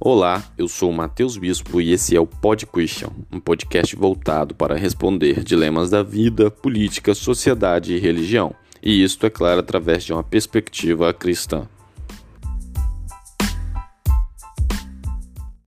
Olá, eu sou o Matheus Bispo e esse é o Pod Question, um podcast voltado para responder dilemas da vida, política, sociedade e religião. E isto, é claro, através de uma perspectiva cristã.